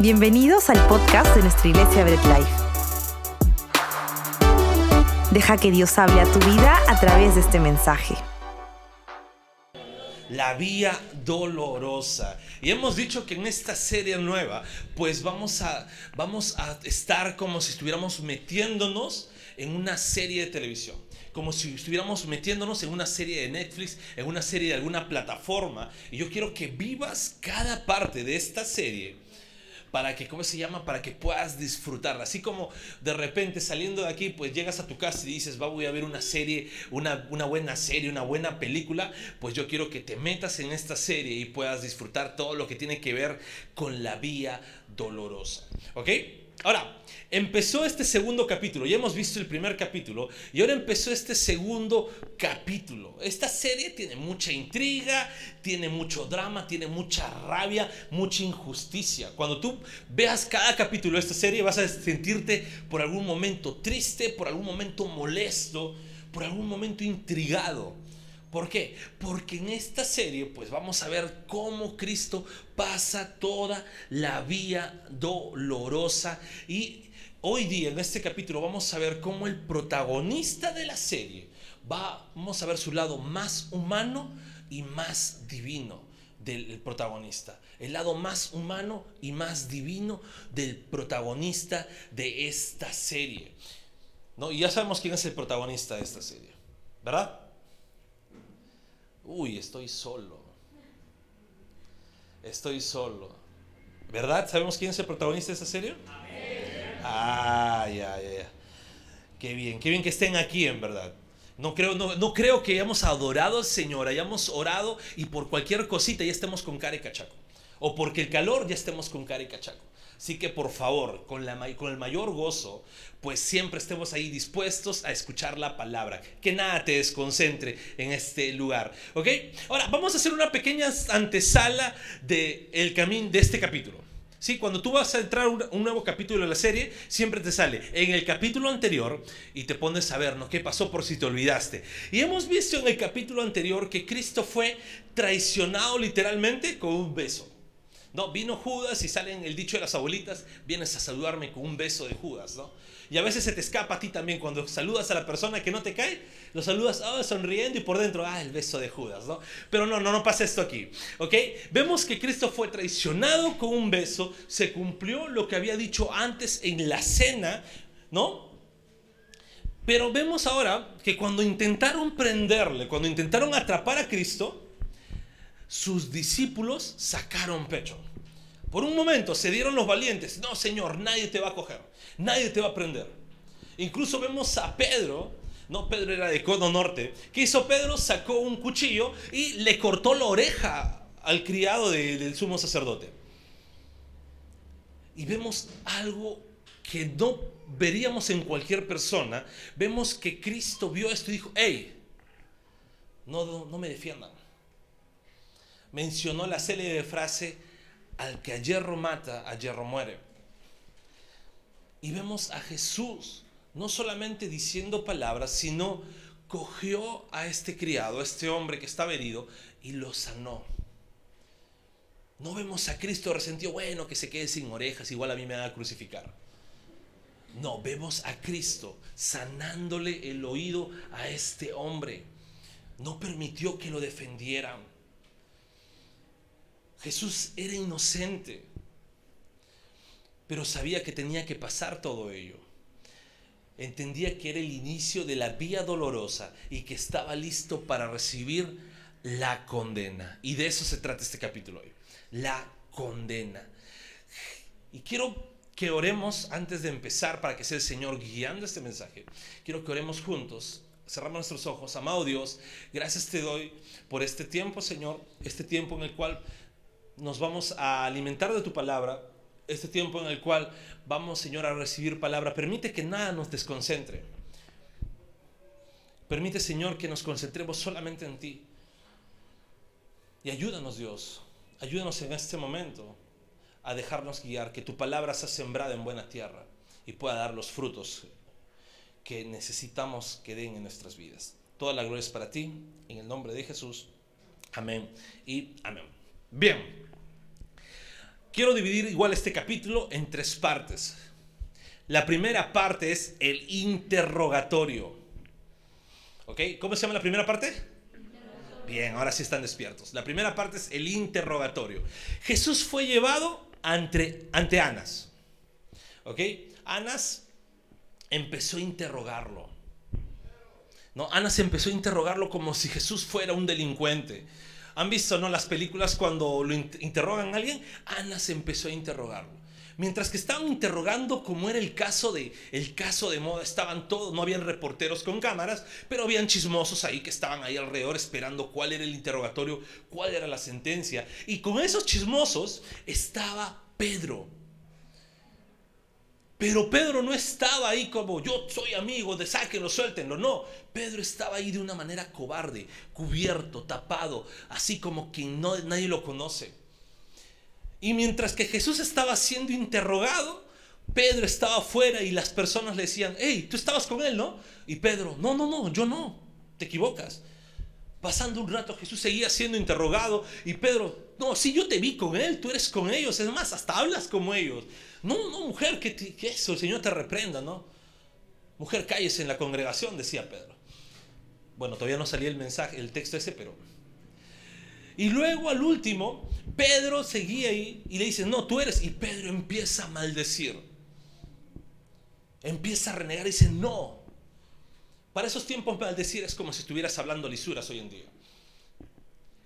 Bienvenidos al podcast de nuestra iglesia Bread Life. Deja que Dios hable a tu vida a través de este mensaje. La vía dolorosa. Y hemos dicho que en esta serie nueva, pues vamos a, vamos a estar como si estuviéramos metiéndonos en una serie de televisión como si estuviéramos metiéndonos en una serie de Netflix, en una serie de alguna plataforma. Y yo quiero que vivas cada parte de esta serie para que, ¿cómo se llama? Para que puedas disfrutarla. Así como de repente saliendo de aquí, pues llegas a tu casa y dices, va, voy a ver una serie, una, una buena serie, una buena película, pues yo quiero que te metas en esta serie y puedas disfrutar todo lo que tiene que ver con la vía dolorosa. ¿Ok? Ahora, empezó este segundo capítulo, ya hemos visto el primer capítulo, y ahora empezó este segundo capítulo. Esta serie tiene mucha intriga, tiene mucho drama, tiene mucha rabia, mucha injusticia. Cuando tú veas cada capítulo de esta serie vas a sentirte por algún momento triste, por algún momento molesto, por algún momento intrigado. ¿Por qué? Porque en esta serie pues vamos a ver cómo Cristo pasa toda la vía dolorosa y hoy día en este capítulo vamos a ver cómo el protagonista de la serie va, vamos a ver su lado más humano y más divino del protagonista, el lado más humano y más divino del protagonista de esta serie. ¿No? Y ya sabemos quién es el protagonista de esta serie, ¿verdad? Uy, estoy solo. Estoy solo. ¿Verdad? ¿Sabemos quién es el protagonista de esta serie? Ah, ya, ya, ya. Qué bien, qué bien que estén aquí, en verdad. No creo, no, no creo que hayamos adorado al Señor, hayamos orado y por cualquier cosita ya estemos con cara y cachaco. O porque el calor ya estemos con cara y cachaco. Así que por favor, con, la, con el mayor gozo, pues siempre estemos ahí dispuestos a escuchar la palabra. Que nada te desconcentre en este lugar. ¿Ok? Ahora, vamos a hacer una pequeña antesala del el camino de este capítulo. Sí, cuando tú vas a entrar a un, nuevo capítulo de la serie, siempre te sale en el capítulo anterior y te pones a ver, ¿no? ¿Qué pasó por si te olvidaste? Y hemos visto en el capítulo anterior que Cristo fue traicionado literalmente con un beso. No, vino Judas y salen el dicho de las abuelitas, vienes a saludarme con un beso de Judas, ¿no? Y a veces se te escapa a ti también cuando saludas a la persona que no te cae, lo saludas oh, sonriendo y por dentro, ah, el beso de Judas, ¿no? Pero no, no, no pasa esto aquí, ¿ok? Vemos que Cristo fue traicionado con un beso, se cumplió lo que había dicho antes en la cena, ¿no? Pero vemos ahora que cuando intentaron prenderle, cuando intentaron atrapar a Cristo, sus discípulos sacaron pecho. Por un momento se dieron los valientes. No, Señor, nadie te va a coger. Nadie te va a prender. Incluso vemos a Pedro. No, Pedro era de Codo Norte. ¿Qué hizo Pedro? Sacó un cuchillo y le cortó la oreja al criado del sumo sacerdote. Y vemos algo que no veríamos en cualquier persona. Vemos que Cristo vio esto y dijo, hey, no, no me defiendan mencionó la célebre frase, al que a hierro mata, a hierro muere. Y vemos a Jesús no solamente diciendo palabras, sino cogió a este criado, a este hombre que estaba herido, y lo sanó. No vemos a Cristo resentido, bueno, que se quede sin orejas, igual a mí me van a crucificar. No, vemos a Cristo sanándole el oído a este hombre. No permitió que lo defendieran. Jesús era inocente, pero sabía que tenía que pasar todo ello. Entendía que era el inicio de la vía dolorosa y que estaba listo para recibir la condena. Y de eso se trata este capítulo hoy. La condena. Y quiero que oremos antes de empezar para que sea el Señor guiando este mensaje. Quiero que oremos juntos. Cerramos nuestros ojos. Amado Dios, gracias te doy por este tiempo, Señor. Este tiempo en el cual nos vamos a alimentar de tu palabra, este tiempo en el cual vamos, Señor, a recibir palabra. Permite que nada nos desconcentre. Permite, Señor, que nos concentremos solamente en ti. Y ayúdanos, Dios. Ayúdanos en este momento a dejarnos guiar, que tu palabra sea sembrada en buena tierra y pueda dar los frutos que necesitamos que den en nuestras vidas. Toda la gloria es para ti, en el nombre de Jesús. Amén y amén. Bien. Quiero dividir igual este capítulo en tres partes. La primera parte es el interrogatorio. ¿Ok? ¿Cómo se llama la primera parte? Bien, ahora sí están despiertos. La primera parte es el interrogatorio. Jesús fue llevado ante, ante Anas. ¿Ok? Anas empezó a interrogarlo. No, Anas empezó a interrogarlo como si Jesús fuera un delincuente. ¿Han visto no las películas cuando lo interrogan a alguien? Anas empezó a interrogarlo. Mientras que estaban interrogando como era el caso de el caso de moda, estaban todos, no habían reporteros con cámaras, pero habían chismosos ahí que estaban ahí alrededor esperando cuál era el interrogatorio, cuál era la sentencia, y con esos chismosos estaba Pedro. Pero Pedro no estaba ahí como yo soy amigo de sáquenlo, suéltenlo. No, Pedro estaba ahí de una manera cobarde, cubierto, tapado, así como que no, nadie lo conoce. Y mientras que Jesús estaba siendo interrogado, Pedro estaba afuera y las personas le decían, hey, tú estabas con él, ¿no? Y Pedro, no, no, no, yo no, te equivocas. Pasando un rato, Jesús seguía siendo interrogado y Pedro, no, sí, yo te vi con él, tú eres con ellos, es más, hasta hablas como ellos. No, no, mujer, que, que eso, el Señor te reprenda, ¿no? Mujer, cállese en la congregación, decía Pedro. Bueno, todavía no salía el mensaje, el texto ese, pero y luego al último, Pedro seguía ahí y le dice, no, tú eres. Y Pedro empieza a maldecir. Empieza a renegar y dice, no. Para esos tiempos maldecir es como si estuvieras hablando lisuras hoy en día.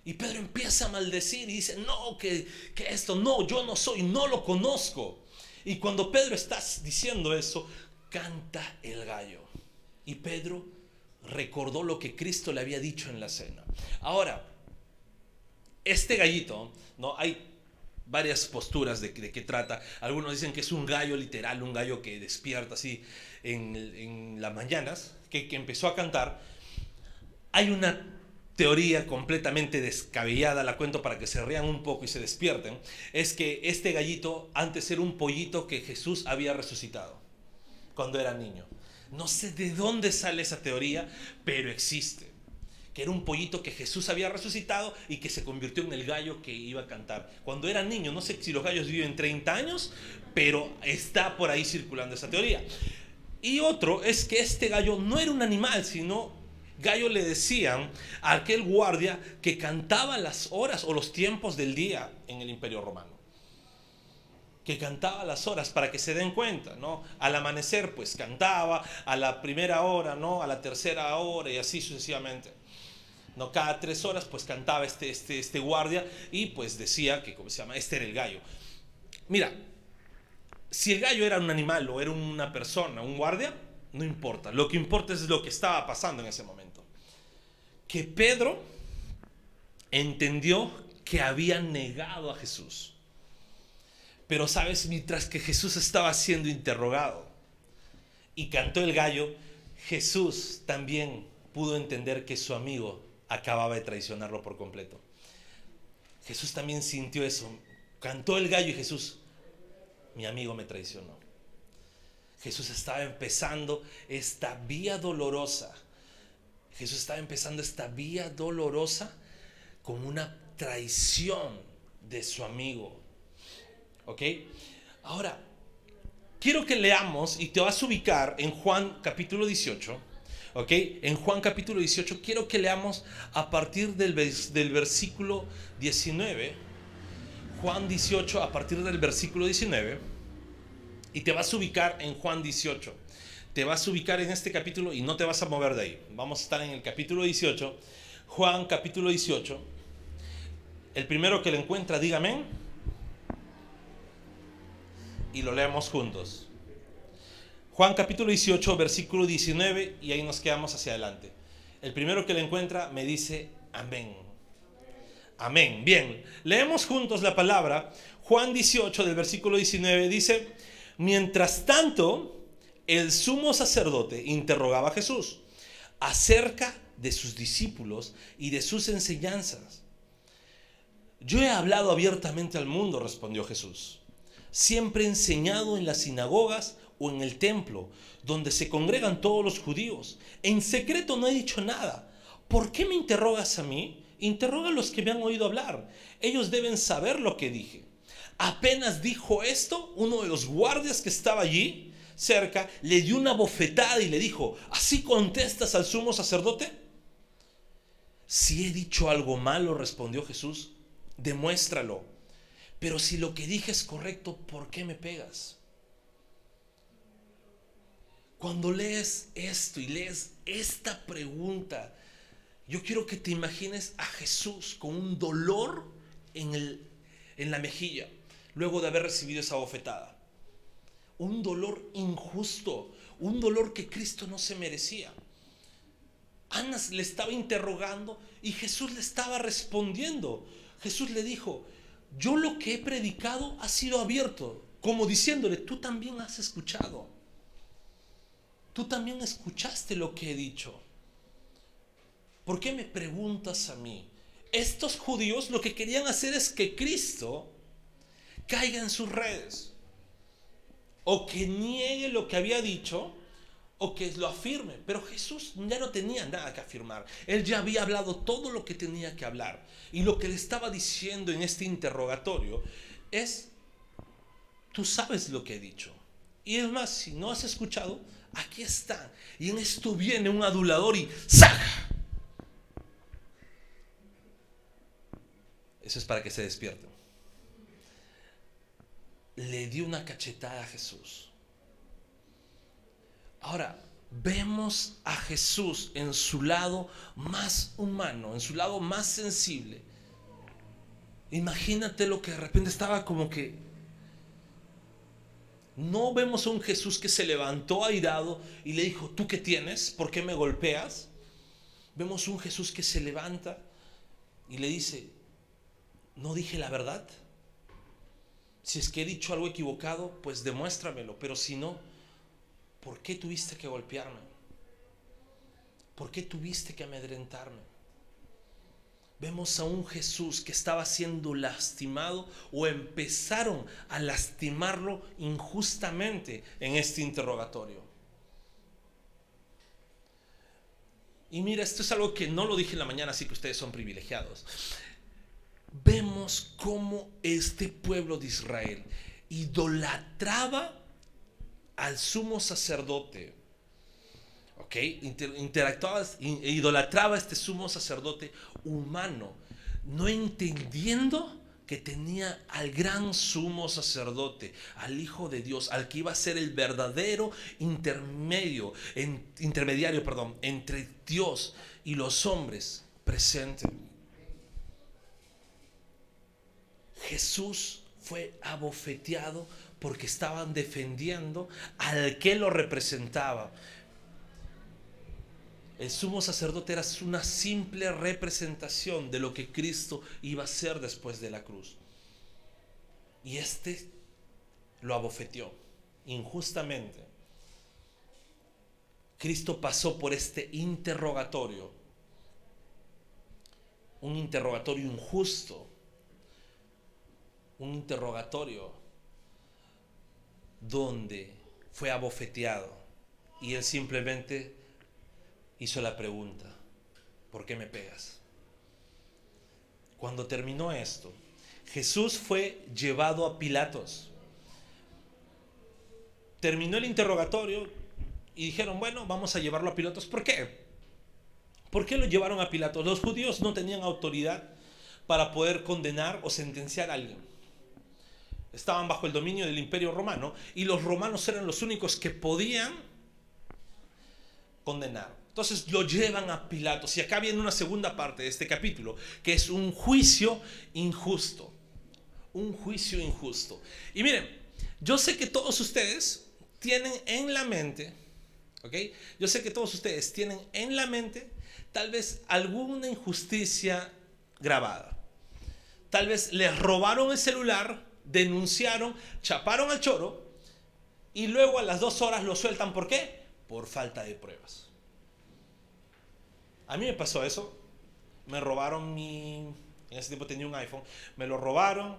Y Pedro empieza a maldecir y dice, no, que, que esto, no, yo no soy, no lo conozco. Y cuando Pedro está diciendo eso, canta el gallo. Y Pedro recordó lo que Cristo le había dicho en la cena. Ahora, este gallito, ¿no? Hay varias posturas de, qué trata. Algunos dicen que es un gallo literal, un gallo que despierta así en, las mañanas, que, que, empezó a cantar. Hay una teoría completamente descabellada, la cuento para que se rían un poco y se despierten, es que este gallito antes era un pollito que Jesús había resucitado cuando era niño. No sé de dónde sale esa teoría, pero existe que era un pollito que Jesús había resucitado y que se convirtió en el gallo que iba a cantar. Cuando era niño, no sé si los gallos viven 30 años, pero está por ahí circulando esa teoría. Y otro es que este gallo no era un animal, sino gallo le decían a aquel guardia que cantaba las horas o los tiempos del día en el imperio romano que cantaba las horas para que se den cuenta, ¿no? Al amanecer pues cantaba, a la primera hora, ¿no? A la tercera hora y así sucesivamente. ¿no? Cada tres horas pues cantaba este, este, este guardia y pues decía que, ¿cómo se llama? Este era el gallo. Mira, si el gallo era un animal o era una persona, un guardia, no importa. Lo que importa es lo que estaba pasando en ese momento. Que Pedro entendió que había negado a Jesús. Pero sabes, mientras que Jesús estaba siendo interrogado y cantó el gallo, Jesús también pudo entender que su amigo acababa de traicionarlo por completo. Jesús también sintió eso. Cantó el gallo y Jesús, mi amigo me traicionó. Jesús estaba empezando esta vía dolorosa. Jesús estaba empezando esta vía dolorosa como una traición de su amigo. ¿Ok? Ahora, quiero que leamos y te vas a ubicar en Juan capítulo 18 ¿Ok? En Juan capítulo 18 quiero que leamos a partir del, del versículo 19. Juan 18 a partir del versículo 19. Y te vas a ubicar en Juan 18. Te vas a ubicar en este capítulo y no te vas a mover de ahí. Vamos a estar en el capítulo 18. Juan capítulo 18. El primero que lo encuentra, dígame. Y lo leemos juntos. Juan capítulo 18, versículo 19, y ahí nos quedamos hacia adelante. El primero que le encuentra me dice, amén. Amén. Bien, leemos juntos la palabra. Juan 18 del versículo 19 dice, mientras tanto, el sumo sacerdote interrogaba a Jesús acerca de sus discípulos y de sus enseñanzas. Yo he hablado abiertamente al mundo, respondió Jesús. Siempre he enseñado en las sinagogas o en el templo, donde se congregan todos los judíos. En secreto no he dicho nada. ¿Por qué me interrogas a mí? Interroga a los que me han oído hablar. Ellos deben saber lo que dije. Apenas dijo esto, uno de los guardias que estaba allí cerca le dio una bofetada y le dijo, ¿así contestas al sumo sacerdote? Si he dicho algo malo, respondió Jesús, demuéstralo. Pero si lo que dije es correcto, ¿por qué me pegas? Cuando lees esto y lees esta pregunta, yo quiero que te imagines a Jesús con un dolor en, el, en la mejilla, luego de haber recibido esa bofetada. Un dolor injusto, un dolor que Cristo no se merecía. Ana le estaba interrogando y Jesús le estaba respondiendo. Jesús le dijo, yo lo que he predicado ha sido abierto, como diciéndole, tú también has escuchado. Tú también escuchaste lo que he dicho. ¿Por qué me preguntas a mí? Estos judíos lo que querían hacer es que Cristo caiga en sus redes. O que niegue lo que había dicho o que lo afirme. Pero Jesús ya no tenía nada que afirmar. Él ya había hablado todo lo que tenía que hablar. Y lo que le estaba diciendo en este interrogatorio es, tú sabes lo que he dicho. Y es más, si no has escuchado, aquí está. Y en esto viene un adulador y ¡saca! Eso es para que se despierten. Le dio una cachetada a Jesús. Ahora, vemos a Jesús en su lado más humano, en su lado más sensible. Imagínate lo que de repente estaba como que... No vemos a un Jesús que se levantó airado y le dijo, ¿tú qué tienes? ¿Por qué me golpeas? Vemos un Jesús que se levanta y le dice, ¿no dije la verdad? Si es que he dicho algo equivocado, pues demuéstramelo, pero si no, ¿por qué tuviste que golpearme? ¿Por qué tuviste que amedrentarme? Vemos a un Jesús que estaba siendo lastimado o empezaron a lastimarlo injustamente en este interrogatorio. Y mira, esto es algo que no lo dije en la mañana, así que ustedes son privilegiados. Vemos cómo este pueblo de Israel idolatraba al sumo sacerdote. ¿Ok? Interactuaba, idolatraba a este sumo sacerdote humano, no entendiendo que tenía al gran sumo sacerdote, al Hijo de Dios, al que iba a ser el verdadero intermedio, intermediario, perdón, entre Dios y los hombres presente. Jesús fue abofeteado porque estaban defendiendo al que lo representaba. El sumo sacerdote era una simple representación de lo que Cristo iba a hacer después de la cruz. Y este lo abofeteó injustamente. Cristo pasó por este interrogatorio, un interrogatorio injusto, un interrogatorio donde fue abofeteado y él simplemente hizo la pregunta, ¿por qué me pegas? Cuando terminó esto, Jesús fue llevado a Pilatos. Terminó el interrogatorio y dijeron, bueno, vamos a llevarlo a Pilatos. ¿Por qué? ¿Por qué lo llevaron a Pilatos? Los judíos no tenían autoridad para poder condenar o sentenciar a alguien estaban bajo el dominio del imperio romano y los romanos eran los únicos que podían condenar. Entonces lo llevan a Pilatos y acá viene una segunda parte de este capítulo, que es un juicio injusto. Un juicio injusto. Y miren, yo sé que todos ustedes tienen en la mente, ¿ok? Yo sé que todos ustedes tienen en la mente tal vez alguna injusticia grabada. Tal vez les robaron el celular denunciaron, chaparon al choro y luego a las dos horas lo sueltan. ¿Por qué? Por falta de pruebas. A mí me pasó eso. Me robaron mi... En ese tiempo tenía un iPhone. Me lo robaron.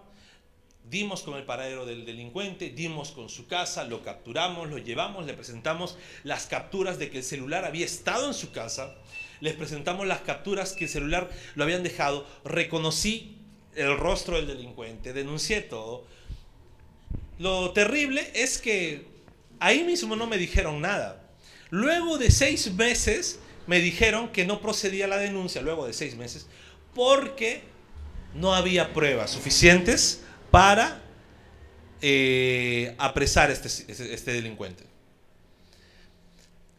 Dimos con el paradero del delincuente, dimos con su casa, lo capturamos, lo llevamos, le presentamos las capturas de que el celular había estado en su casa, les presentamos las capturas que el celular lo habían dejado, reconocí el rostro del delincuente, denuncié todo. lo terrible es que ahí mismo no me dijeron nada. Luego de seis meses me dijeron que no procedía la denuncia, luego de seis meses, porque no había pruebas suficientes para eh, apresar a este, este, este delincuente.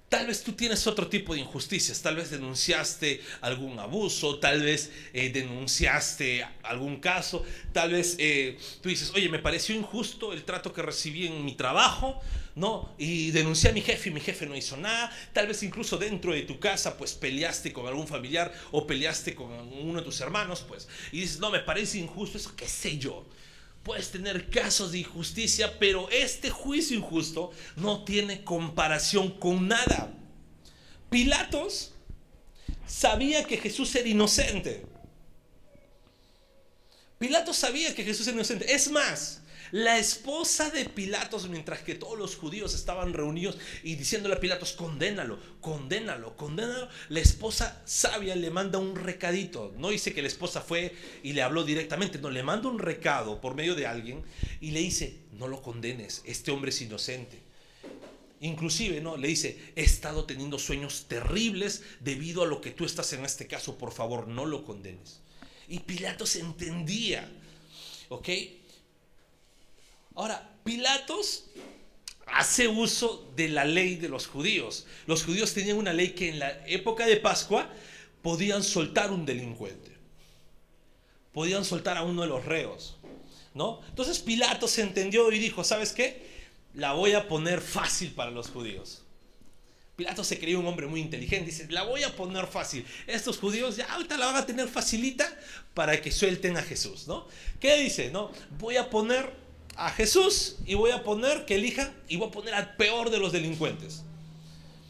Tal vez tú tienes otro tipo de injusticias, tal vez denunciaste algún abuso, tal vez eh, denunciaste algún caso, tal vez eh, tú dices, oye, me pareció injusto el trato que recibí en mi trabajo, ¿no? Y denuncié a mi jefe y mi jefe no hizo nada, tal vez incluso dentro de tu casa, pues peleaste con algún familiar o peleaste con uno de tus hermanos, pues, y dices, no, me parece injusto, eso qué sé yo. Puedes tener casos de injusticia, pero este juicio injusto no tiene comparación con nada. Pilatos sabía que Jesús era inocente. Pilatos sabía que Jesús era inocente. Es más, la esposa de Pilatos, mientras que todos los judíos estaban reunidos y diciéndole a Pilatos, condénalo, condénalo, condénalo, la esposa sabia le manda un recadito. No dice que la esposa fue y le habló directamente, no, le manda un recado por medio de alguien y le dice, no lo condenes, este hombre es inocente. Inclusive, ¿no? Le dice, he estado teniendo sueños terribles debido a lo que tú estás en este caso, por favor, no lo condenes. Y Pilatos entendía, ¿ok? Ahora, Pilatos hace uso de la ley de los judíos. Los judíos tenían una ley que en la época de Pascua podían soltar un delincuente. Podían soltar a uno de los reos. ¿no? Entonces Pilatos entendió y dijo, ¿sabes qué? La voy a poner fácil para los judíos. Pilatos se creía un hombre muy inteligente. Dice, la voy a poner fácil. Estos judíos ya ahorita la van a tener facilita para que suelten a Jesús, ¿no? ¿Qué dice? No, voy a poner a Jesús y voy a poner que elija y voy a poner al peor de los delincuentes.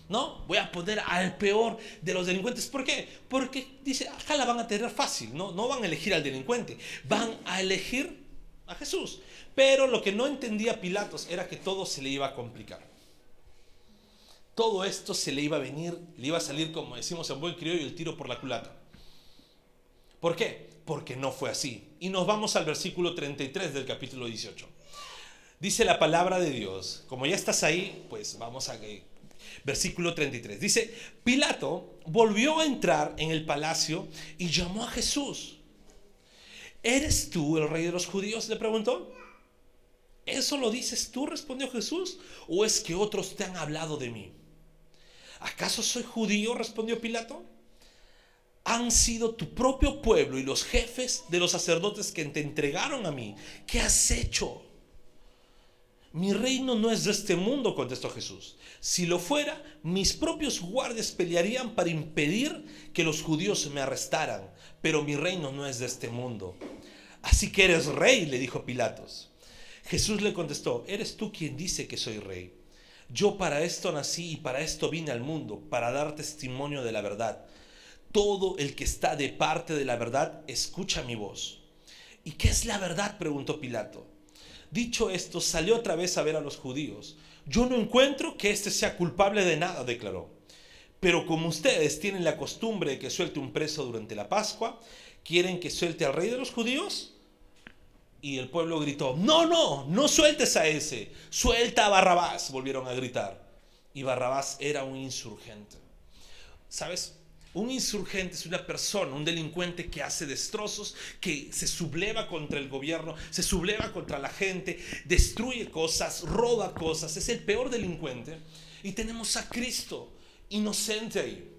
¿No? Voy a poner al peor de los delincuentes. ¿Por qué? Porque dice, acá la van a tener fácil, ¿no? No van a elegir al delincuente, van a elegir a Jesús. Pero lo que no entendía Pilatos era que todo se le iba a complicar. Todo esto se le iba a venir, le iba a salir, como decimos en buen criollo, el tiro por la culata. ¿Por qué? Porque no fue así. Y nos vamos al versículo 33 del capítulo 18. Dice la palabra de Dios. Como ya estás ahí, pues vamos a versículo 33. Dice, Pilato volvió a entrar en el palacio y llamó a Jesús. ¿Eres tú el rey de los judíos? Le preguntó. ¿Eso lo dices tú? respondió Jesús. ¿O es que otros te han hablado de mí? ¿Acaso soy judío? respondió Pilato. Han sido tu propio pueblo y los jefes de los sacerdotes que te entregaron a mí. ¿Qué has hecho? Mi reino no es de este mundo, contestó Jesús. Si lo fuera, mis propios guardias pelearían para impedir que los judíos me arrestaran, pero mi reino no es de este mundo. Así que eres rey, le dijo Pilatos. Jesús le contestó, eres tú quien dice que soy rey. Yo para esto nací y para esto vine al mundo, para dar testimonio de la verdad. Todo el que está de parte de la verdad escucha mi voz. ¿Y qué es la verdad? preguntó Pilato. Dicho esto, salió otra vez a ver a los judíos. Yo no encuentro que éste sea culpable de nada, declaró. Pero como ustedes tienen la costumbre de que suelte un preso durante la Pascua, ¿quieren que suelte al rey de los judíos? Y el pueblo gritó, no, no, no sueltes a ese, suelta a Barrabás, volvieron a gritar. Y Barrabás era un insurgente. ¿Sabes? Un insurgente es una persona, un delincuente que hace destrozos, que se subleva contra el gobierno, se subleva contra la gente, destruye cosas, roba cosas, es el peor delincuente. Y tenemos a Cristo, inocente ahí.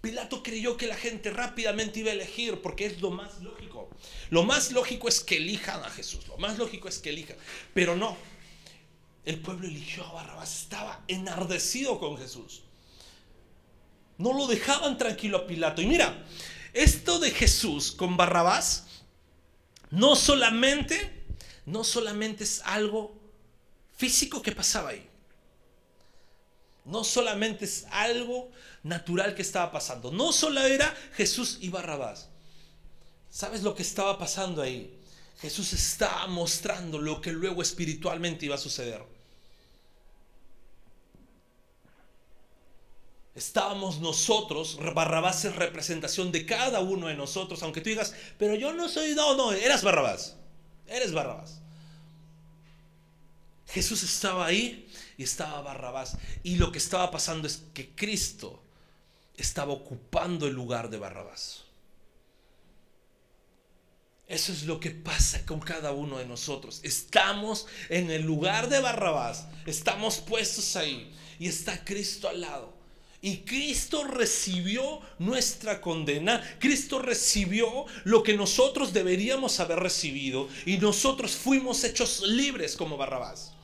Pilato creyó que la gente rápidamente iba a elegir porque es lo más lógico. Lo más lógico es que elijan a Jesús, lo más lógico es que elijan. Pero no, el pueblo eligió a Barrabás, estaba enardecido con Jesús. No lo dejaban tranquilo a Pilato. Y mira, esto de Jesús con Barrabás no solamente, no solamente es algo físico que pasaba ahí. No solamente es algo natural que estaba pasando. No solo era Jesús y Barrabás. ¿Sabes lo que estaba pasando ahí? Jesús estaba mostrando lo que luego espiritualmente iba a suceder. Estábamos nosotros, Barrabás es representación de cada uno de nosotros, aunque tú digas, pero yo no soy, no, no, eras Barrabás, eres Barrabás. Jesús estaba ahí y estaba Barrabás. Y lo que estaba pasando es que Cristo estaba ocupando el lugar de Barrabás. Eso es lo que pasa con cada uno de nosotros. Estamos en el lugar de Barrabás. Estamos puestos ahí. Y está Cristo al lado. Y Cristo recibió nuestra condena. Cristo recibió lo que nosotros deberíamos haber recibido. Y nosotros fuimos hechos libres como Barrabás.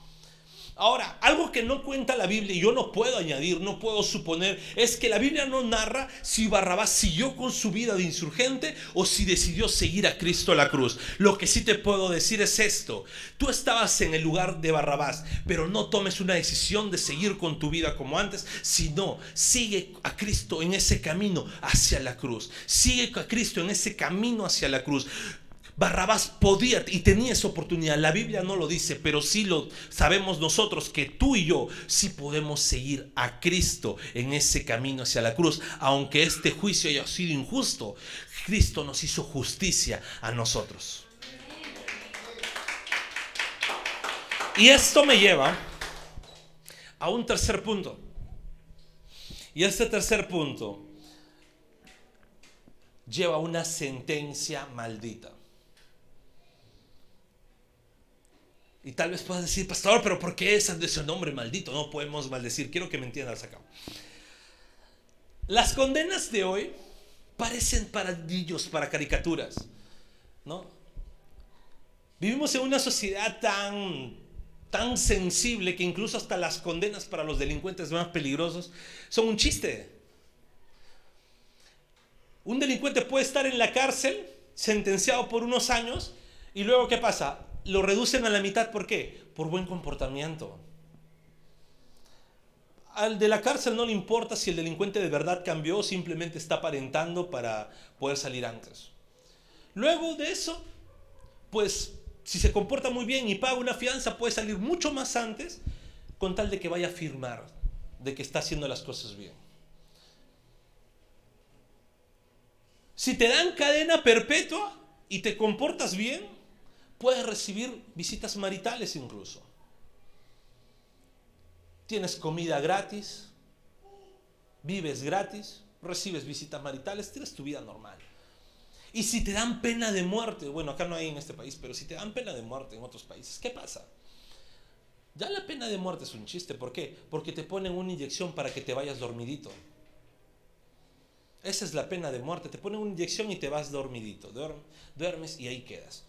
Ahora, algo que no cuenta la Biblia y yo no puedo añadir, no puedo suponer, es que la Biblia no narra si Barrabás siguió con su vida de insurgente o si decidió seguir a Cristo a la cruz. Lo que sí te puedo decir es esto, tú estabas en el lugar de Barrabás, pero no tomes una decisión de seguir con tu vida como antes, sino sigue a Cristo en ese camino hacia la cruz. Sigue a Cristo en ese camino hacia la cruz. Barrabás podía y tenía esa oportunidad. La Biblia no lo dice, pero sí lo sabemos nosotros que tú y yo sí podemos seguir a Cristo en ese camino hacia la cruz. Aunque este juicio haya sido injusto, Cristo nos hizo justicia a nosotros. Y esto me lleva a un tercer punto. Y este tercer punto lleva una sentencia maldita. Y tal vez puedas decir, pastor, pero ¿por qué es de nombre maldito? No podemos maldecir. Quiero que me entiendas acá. Las condenas de hoy parecen para niños, para caricaturas. ¿No? Vivimos en una sociedad tan, tan sensible que incluso hasta las condenas para los delincuentes más peligrosos son un chiste. Un delincuente puede estar en la cárcel, sentenciado por unos años, y luego ¿qué pasa? Lo reducen a la mitad, ¿por qué? Por buen comportamiento. Al de la cárcel no le importa si el delincuente de verdad cambió o simplemente está aparentando para poder salir antes. Luego de eso, pues si se comporta muy bien y paga una fianza, puede salir mucho más antes con tal de que vaya a firmar de que está haciendo las cosas bien. Si te dan cadena perpetua y te comportas bien, Puedes recibir visitas maritales incluso. Tienes comida gratis, vives gratis, recibes visitas maritales, tienes tu vida normal. Y si te dan pena de muerte, bueno, acá no hay en este país, pero si te dan pena de muerte en otros países, ¿qué pasa? Ya la pena de muerte es un chiste, ¿por qué? Porque te ponen una inyección para que te vayas dormidito. Esa es la pena de muerte, te ponen una inyección y te vas dormidito, duermes y ahí quedas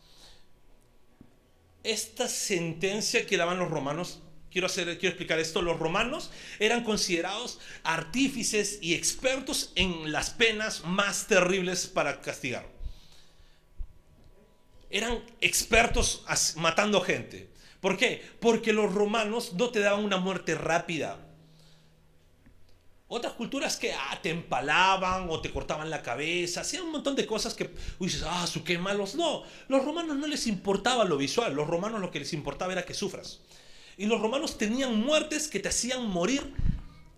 esta sentencia que daban los romanos, quiero, hacer, quiero explicar esto, los romanos eran considerados artífices y expertos en las penas más terribles para castigar. Eran expertos matando gente. ¿Por qué? Porque los romanos no te daban una muerte rápida otras culturas que ah, te empalaban o te cortaban la cabeza, hacían un montón de cosas que dices, ah, su qué malos. No, los romanos no les importaba lo visual, los romanos lo que les importaba era que sufras. Y los romanos tenían muertes que te hacían morir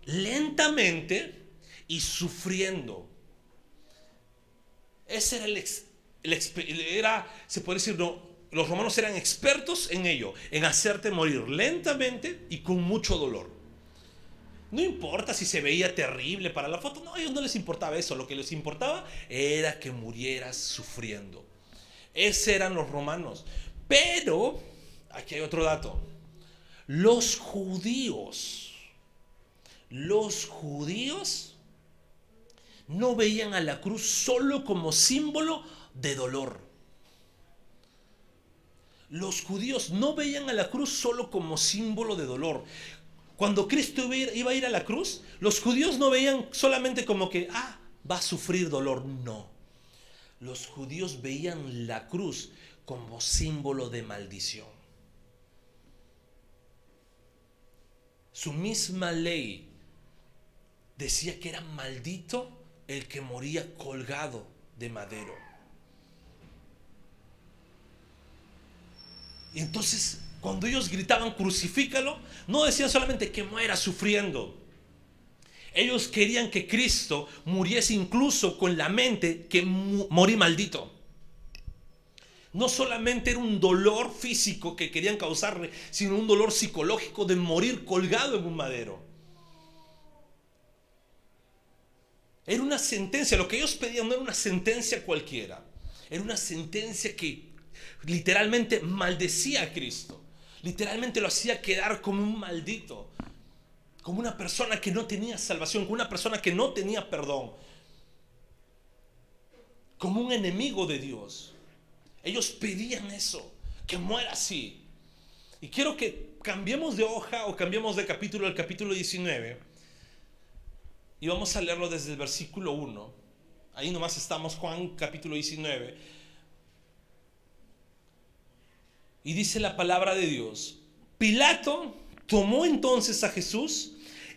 lentamente y sufriendo. Ese era el, el era, se puede decir, no, los romanos eran expertos en ello, en hacerte morir lentamente y con mucho dolor. No importa si se veía terrible para la foto, no, a ellos no les importaba eso, lo que les importaba era que murieras sufriendo. Esos eran los romanos. Pero, aquí hay otro dato, los judíos, los judíos no veían a la cruz solo como símbolo de dolor. Los judíos no veían a la cruz solo como símbolo de dolor. Cuando Cristo iba a ir a la cruz, los judíos no veían solamente como que, ah, va a sufrir dolor. No. Los judíos veían la cruz como símbolo de maldición. Su misma ley decía que era maldito el que moría colgado de madero. Y entonces cuando ellos gritaban crucifícalo, no decían solamente que muera sufriendo. Ellos querían que Cristo muriese incluso con la mente que morí maldito. No solamente era un dolor físico que querían causarle, sino un dolor psicológico de morir colgado en un madero. Era una sentencia, lo que ellos pedían no era una sentencia cualquiera, era una sentencia que literalmente maldecía a Cristo, literalmente lo hacía quedar como un maldito, como una persona que no tenía salvación, como una persona que no tenía perdón, como un enemigo de Dios. Ellos pedían eso, que muera así. Y quiero que cambiemos de hoja o cambiemos de capítulo al capítulo 19 y vamos a leerlo desde el versículo 1. Ahí nomás estamos, Juan capítulo 19. Y dice la palabra de Dios, Pilato tomó entonces a Jesús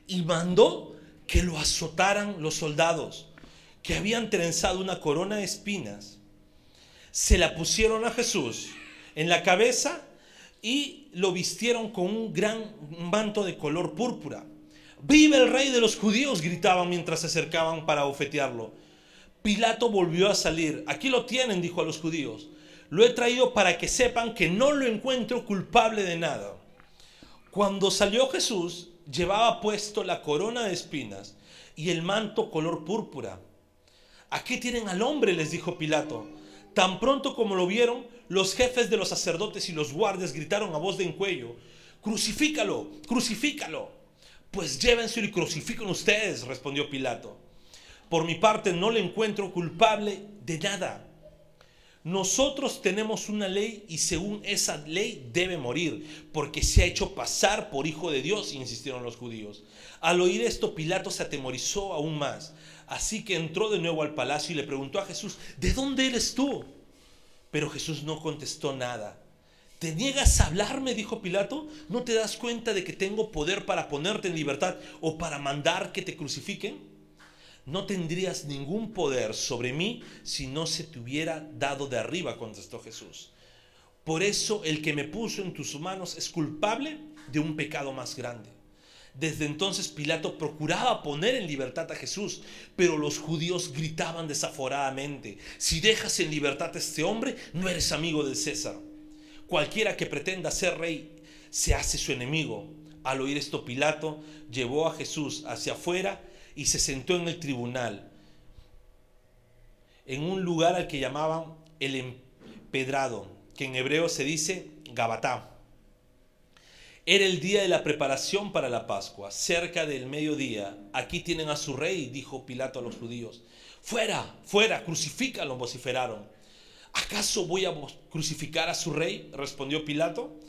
y mandó que lo azotaran los soldados que habían trenzado una corona de espinas. Se la pusieron a Jesús en la cabeza y lo vistieron con un gran manto de color púrpura Vive el rey de los judíos, gritaban mientras se acercaban para ofetearlo. Pilato volvió a salir. Aquí lo tienen, dijo a los judíos. Lo he traído para que sepan que no lo encuentro culpable de nada. Cuando salió Jesús, llevaba puesto la corona de espinas y el manto color púrpura. Aquí tienen al hombre, les dijo Pilato. Tan pronto como lo vieron, los jefes de los sacerdotes y los guardias gritaron a voz de encuello, crucifícalo, crucifícalo. Pues llévenselo y crucifiquen ustedes, respondió Pilato. Por mi parte no le encuentro culpable de nada. Nosotros tenemos una ley y según esa ley debe morir, porque se ha hecho pasar por hijo de Dios, insistieron los judíos. Al oír esto, Pilato se atemorizó aún más. Así que entró de nuevo al palacio y le preguntó a Jesús, ¿de dónde eres tú? Pero Jesús no contestó nada. ¿Te niegas a hablarme? dijo Pilato. ¿No te das cuenta de que tengo poder para ponerte en libertad o para mandar que te crucifiquen? No tendrías ningún poder sobre mí si no se te hubiera dado de arriba, contestó Jesús. Por eso el que me puso en tus manos es culpable de un pecado más grande. Desde entonces Pilato procuraba poner en libertad a Jesús, pero los judíos gritaban desaforadamente, si dejas en libertad a este hombre, no eres amigo del César. Cualquiera que pretenda ser rey se hace su enemigo. Al oír esto, Pilato llevó a Jesús hacia afuera y se sentó en el tribunal, en un lugar al que llamaban el empedrado, que en hebreo se dice Gabatá. Era el día de la preparación para la Pascua, cerca del mediodía. Aquí tienen a su rey, dijo Pilato a los judíos. Fuera, fuera, crucifícalo, vociferaron. ¿Acaso voy a crucificar a su rey? respondió Pilato.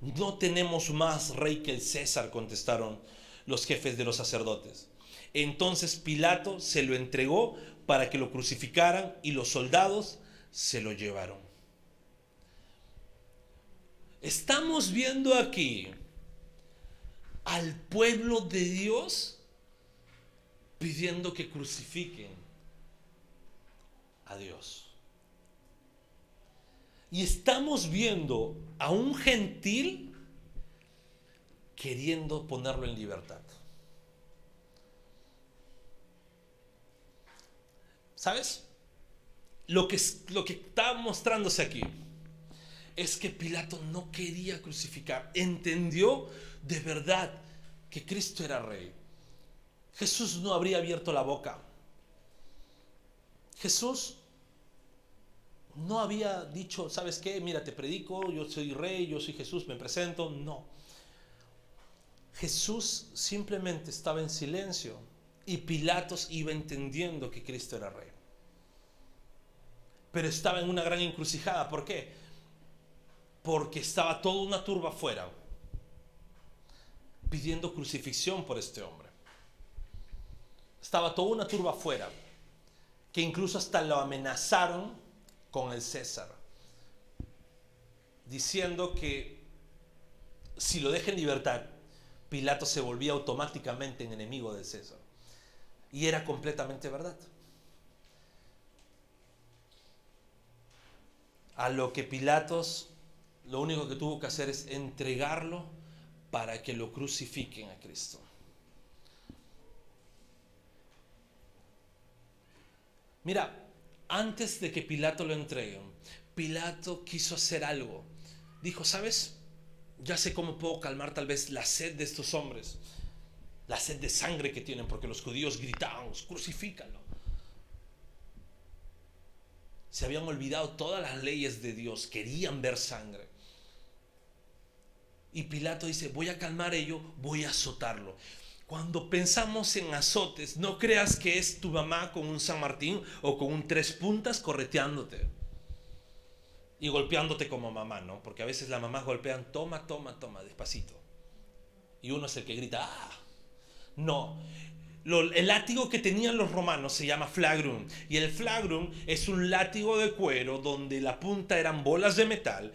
No tenemos más rey que el César, contestaron los jefes de los sacerdotes. Entonces Pilato se lo entregó para que lo crucificaran y los soldados se lo llevaron. Estamos viendo aquí al pueblo de Dios pidiendo que crucifiquen a Dios. Y estamos viendo a un gentil queriendo ponerlo en libertad. ¿Sabes? Lo que, lo que está mostrándose aquí es que Pilato no quería crucificar, entendió de verdad que Cristo era rey. Jesús no habría abierto la boca. Jesús no había dicho, ¿sabes qué? Mira, te predico, yo soy rey, yo soy Jesús, me presento. No. Jesús simplemente estaba en silencio y Pilatos iba entendiendo que Cristo era rey. Pero estaba en una gran encrucijada. ¿Por qué? Porque estaba toda una turba afuera pidiendo crucifixión por este hombre. Estaba toda una turba afuera que incluso hasta lo amenazaron con el César, diciendo que si lo deja en libertad, Pilato se volvía automáticamente en enemigo del César. Y era completamente verdad. A lo que Pilatos lo único que tuvo que hacer es entregarlo para que lo crucifiquen a Cristo. Mira, antes de que Pilato lo entregue, Pilato quiso hacer algo. Dijo, ¿sabes? Ya sé cómo puedo calmar tal vez la sed de estos hombres, la sed de sangre que tienen, porque los judíos gritaban, crucifícalo. Se habían olvidado todas las leyes de Dios, querían ver sangre. Y Pilato dice, voy a calmar ello, voy a azotarlo. Cuando pensamos en azotes, no creas que es tu mamá con un San Martín o con un tres puntas correteándote y golpeándote como mamá, ¿no? Porque a veces las mamás golpean, toma, toma, toma, despacito. Y uno es el que grita, ¡ah! No. El látigo que tenían los romanos se llama flagrum. Y el flagrum es un látigo de cuero donde la punta eran bolas de metal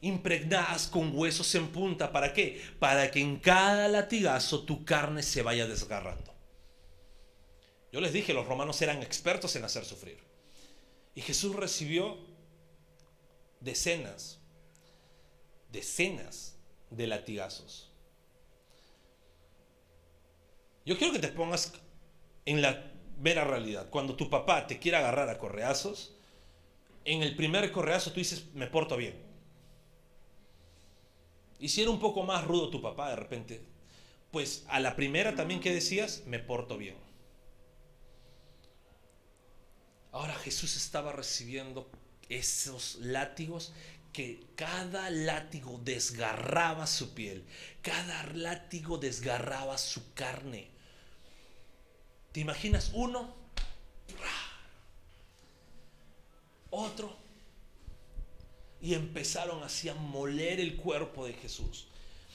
impregnadas con huesos en punta. ¿Para qué? Para que en cada latigazo tu carne se vaya desgarrando. Yo les dije, los romanos eran expertos en hacer sufrir. Y Jesús recibió decenas, decenas de latigazos. Yo quiero que te pongas en la mera realidad. Cuando tu papá te quiere agarrar a correazos, en el primer correazo tú dices, me porto bien y si era un poco más rudo tu papá de repente, pues a la primera también que decías, me porto bien. Ahora Jesús estaba recibiendo esos látigos que cada látigo desgarraba su piel, cada látigo desgarraba su carne. ¿Te imaginas uno? Otro y empezaron así a moler el cuerpo de Jesús.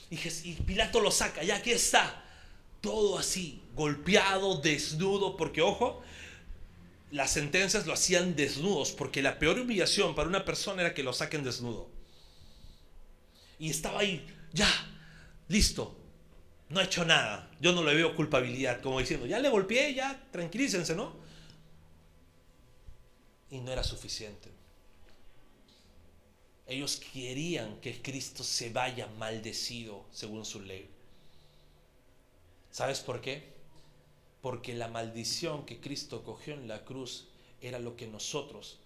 Y, Pilato lo saca, ya aquí está, todo así, golpeado, desnudo, porque ojo, las sentencias lo hacían desnudos, porque la peor humillación para una persona era que lo saquen desnudo. Y estaba ahí, ya, listo, no ha hecho nada, yo no le veo culpabilidad, como diciendo, ya le golpeé, ya, tranquilícense, ¿no? Y no era suficiente. Ellos querían que Cristo se vaya maldecido según su ley. ¿Sabes por qué? Porque la maldición que Cristo cogió en la cruz era lo que nosotros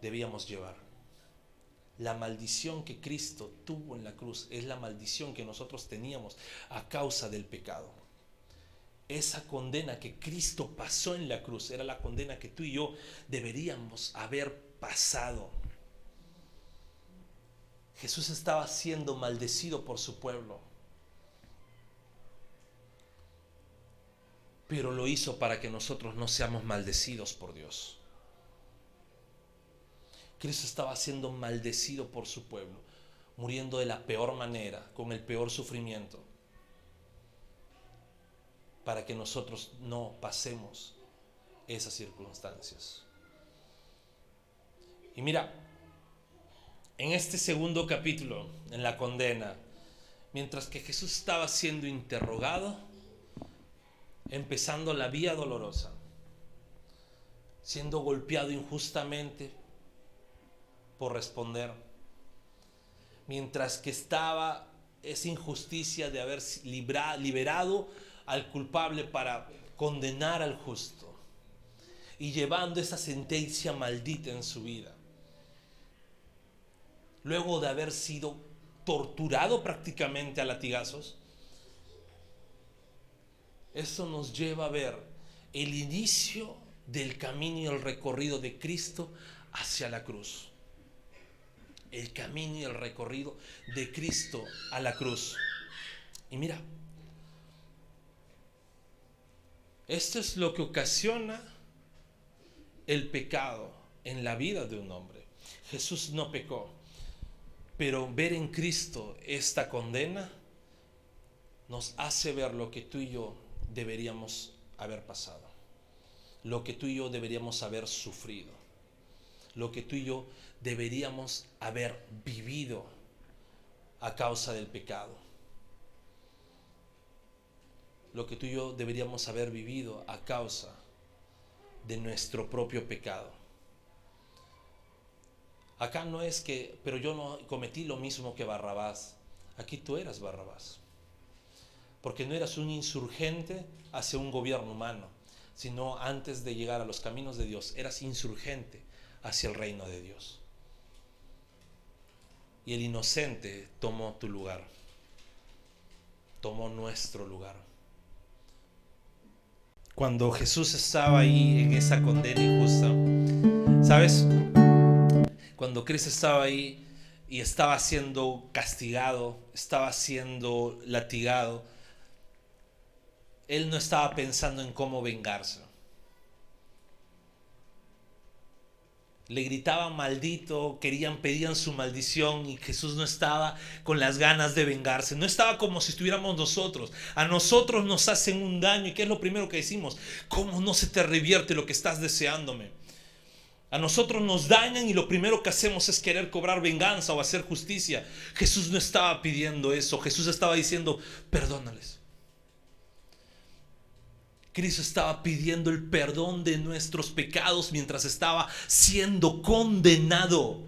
debíamos llevar. La maldición que Cristo tuvo en la cruz es la maldición que nosotros teníamos a causa del pecado. Esa condena que Cristo pasó en la cruz era la condena que tú y yo deberíamos haber pasado. Jesús estaba siendo maldecido por su pueblo. Pero lo hizo para que nosotros no seamos maldecidos por Dios. Cristo estaba siendo maldecido por su pueblo, muriendo de la peor manera, con el peor sufrimiento, para que nosotros no pasemos esas circunstancias. Y mira, en este segundo capítulo, en la condena, mientras que Jesús estaba siendo interrogado, empezando la vía dolorosa, siendo golpeado injustamente por responder, mientras que estaba esa injusticia de haber liberado al culpable para condenar al justo y llevando esa sentencia maldita en su vida luego de haber sido torturado prácticamente a latigazos, eso nos lleva a ver el inicio del camino y el recorrido de Cristo hacia la cruz. El camino y el recorrido de Cristo a la cruz. Y mira, esto es lo que ocasiona el pecado en la vida de un hombre. Jesús no pecó. Pero ver en Cristo esta condena nos hace ver lo que tú y yo deberíamos haber pasado, lo que tú y yo deberíamos haber sufrido, lo que tú y yo deberíamos haber vivido a causa del pecado, lo que tú y yo deberíamos haber vivido a causa de nuestro propio pecado. Acá no es que, pero yo no cometí lo mismo que Barrabás. Aquí tú eras Barrabás. Porque no eras un insurgente hacia un gobierno humano, sino antes de llegar a los caminos de Dios, eras insurgente hacia el reino de Dios. Y el inocente tomó tu lugar, tomó nuestro lugar. Cuando Jesús estaba ahí en esa condena injusta, ¿sabes? Cuando Cristo estaba ahí y estaba siendo castigado, estaba siendo latigado, Él no estaba pensando en cómo vengarse. Le gritaban maldito, querían, pedían su maldición y Jesús no estaba con las ganas de vengarse, no estaba como si estuviéramos nosotros. A nosotros nos hacen un daño y ¿qué es lo primero que decimos? ¿Cómo no se te revierte lo que estás deseándome? A nosotros nos dañan y lo primero que hacemos es querer cobrar venganza o hacer justicia. Jesús no estaba pidiendo eso, Jesús estaba diciendo, perdónales. Cristo estaba pidiendo el perdón de nuestros pecados mientras estaba siendo condenado.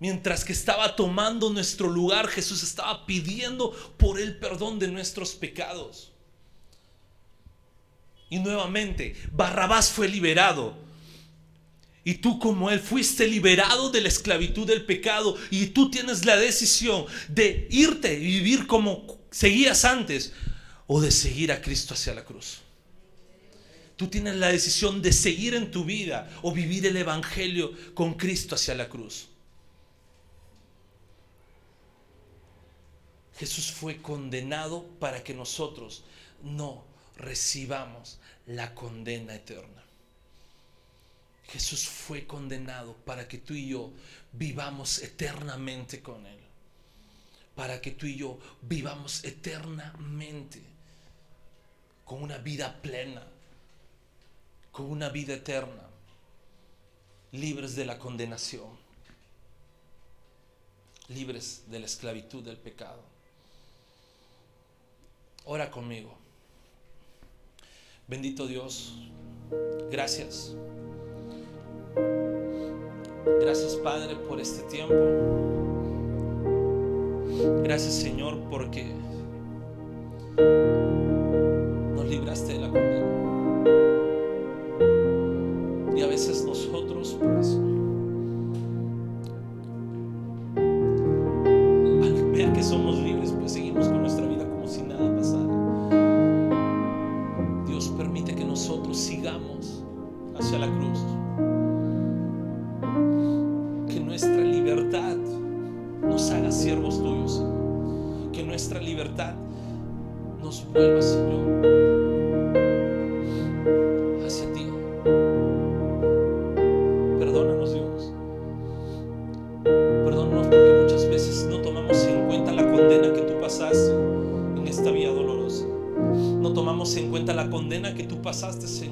Mientras que estaba tomando nuestro lugar, Jesús estaba pidiendo por el perdón de nuestros pecados. Y nuevamente, Barrabás fue liberado. Y tú como Él fuiste liberado de la esclavitud del pecado y tú tienes la decisión de irte y vivir como seguías antes o de seguir a Cristo hacia la cruz. Tú tienes la decisión de seguir en tu vida o vivir el Evangelio con Cristo hacia la cruz. Jesús fue condenado para que nosotros no recibamos la condena eterna. Jesús fue condenado para que tú y yo vivamos eternamente con Él. Para que tú y yo vivamos eternamente con una vida plena, con una vida eterna, libres de la condenación, libres de la esclavitud del pecado. Ora conmigo. Bendito Dios, gracias. Gracias Padre por este tiempo. Gracias Señor porque libraste de la condena. Y a veces nosotros, pues, al ver que somos libres, pues seguimos con nuestra vida como si nada pasara. Dios permite que nosotros sigamos hacia la cruz. Que nuestra libertad nos haga siervos tuyos. Que nuestra libertad nos vuelva, Señor, pasaste, Señor.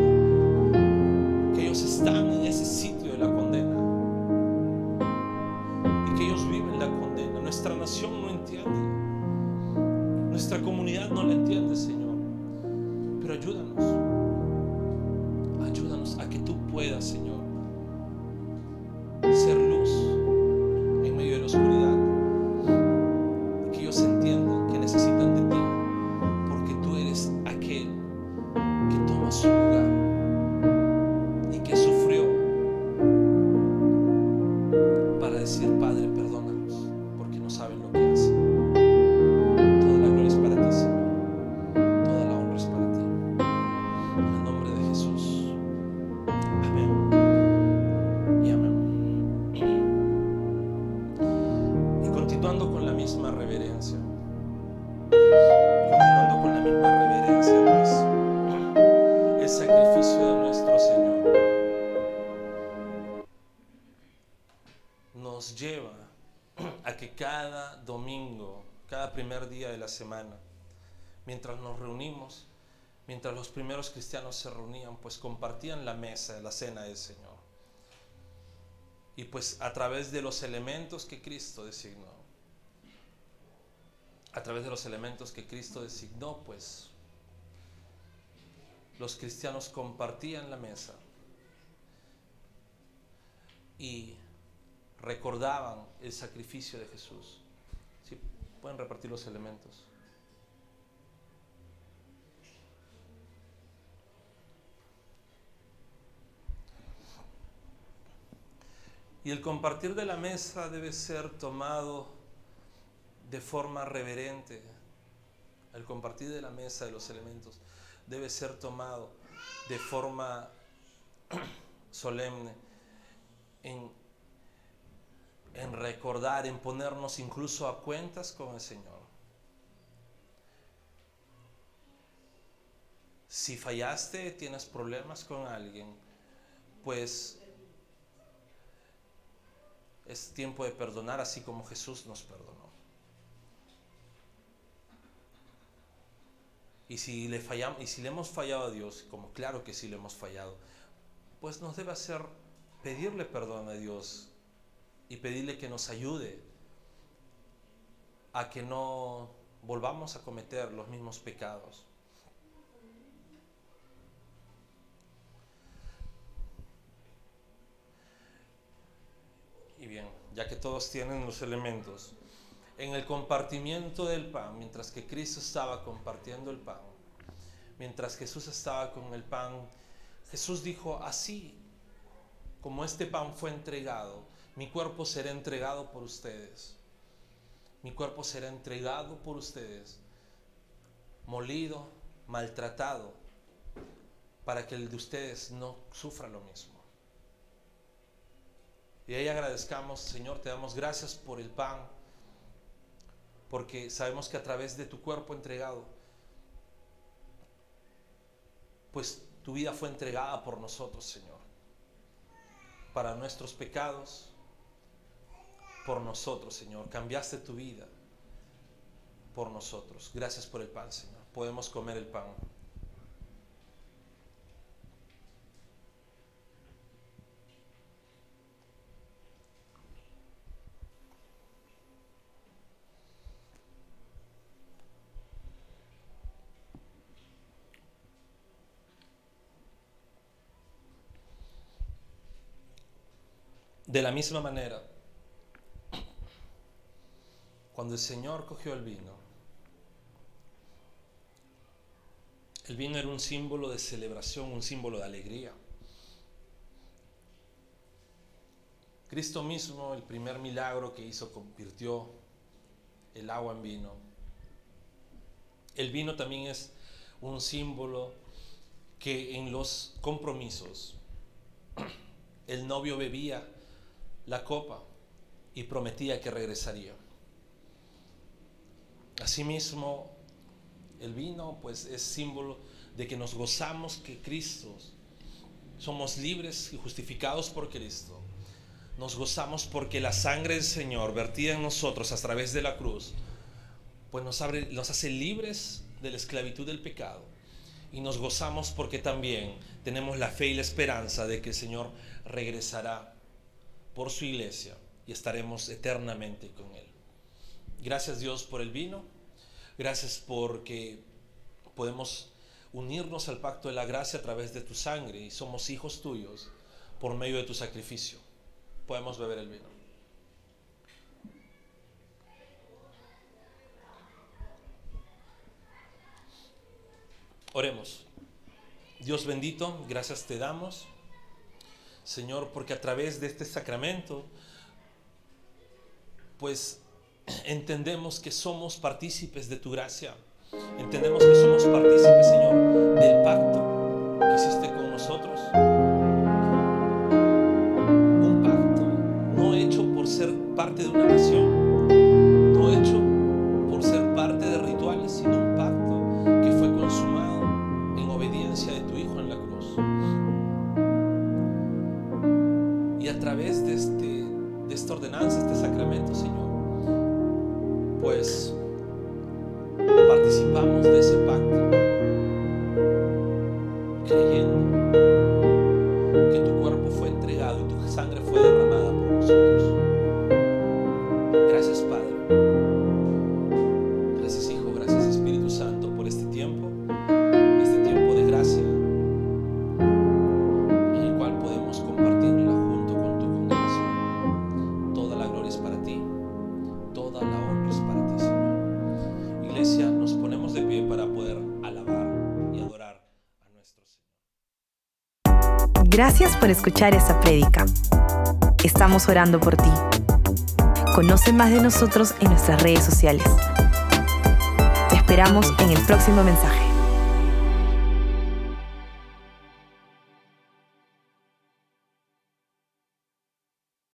mientras los primeros cristianos se reunían, pues compartían la mesa, la cena del Señor. Y pues a través de los elementos que Cristo designó, a través de los elementos que Cristo designó, pues los cristianos compartían la mesa y recordaban el sacrificio de Jesús. ¿Sí? Pueden repartir los elementos. Y el compartir de la mesa debe ser tomado de forma reverente. El compartir de la mesa de los elementos debe ser tomado de forma solemne, en, recordar, en ponernos incluso a cuentas con el Señor. Si fallaste, tienes problemas con alguien, pues es tiempo de perdonar así como Jesús nos perdonó. Y si le fallamos, y si le hemos fallado a Dios, como claro que sí le hemos fallado, pues nos debe hacer pedirle perdón a Dios y pedirle que nos ayude a que no volvamos a cometer los mismos pecados. Y bien, ya que todos tienen los elementos, en el compartimiento del pan, mientras que Cristo estaba compartiendo el pan, mientras Jesús estaba con el pan, Jesús dijo, así como este pan fue entregado, mi cuerpo será entregado por ustedes. Mi cuerpo será entregado por ustedes, molido, maltratado, para que el de ustedes no sufra lo mismo. Y ahí agradezcamos, Señor, te damos gracias por el pan, porque sabemos que a través de tu cuerpo entregado, pues tu vida fue entregada por nosotros, Señor, para nuestros pecados, por nosotros, Señor. Cambiaste tu vida por nosotros. Gracias por el pan, Señor. Podemos comer el pan. De la misma manera, cuando el Señor cogió el vino, el vino era un símbolo de celebración, un símbolo de alegría. Cristo mismo, el primer milagro que hizo, convirtió el agua en vino. El vino también es un símbolo que en los compromisos el novio bebía la copa y prometía que regresaría. Asimismo, el vino pues es símbolo de que nos gozamos que Cristo, somos libres y justificados por Cristo. Nos gozamos porque la sangre del Señor vertida en nosotros a través de la cruz, pues nos, abre, nos hace libres de la esclavitud del pecado. Y nos gozamos porque también tenemos la fe y la esperanza de que el Señor regresará por su iglesia y estaremos eternamente con Él. Gracias Dios por el vino, gracias porque podemos unirnos al pacto de la gracia a través de tu sangre y somos hijos tuyos por medio de tu sacrificio. Podemos beber el vino. Oremos. Dios bendito, gracias te damos Señor, porque a través de este sacramento, pues entendemos que somos partícipes de tu gracia. Entendemos que somos partícipes, Señor, del pacto que hiciste con nosotros. Un pacto no hecho por ser parte de una por escuchar esta prédica. Estamos orando por ti. Conoce más de nosotros en nuestras redes sociales. Te esperamos en el próximo mensaje.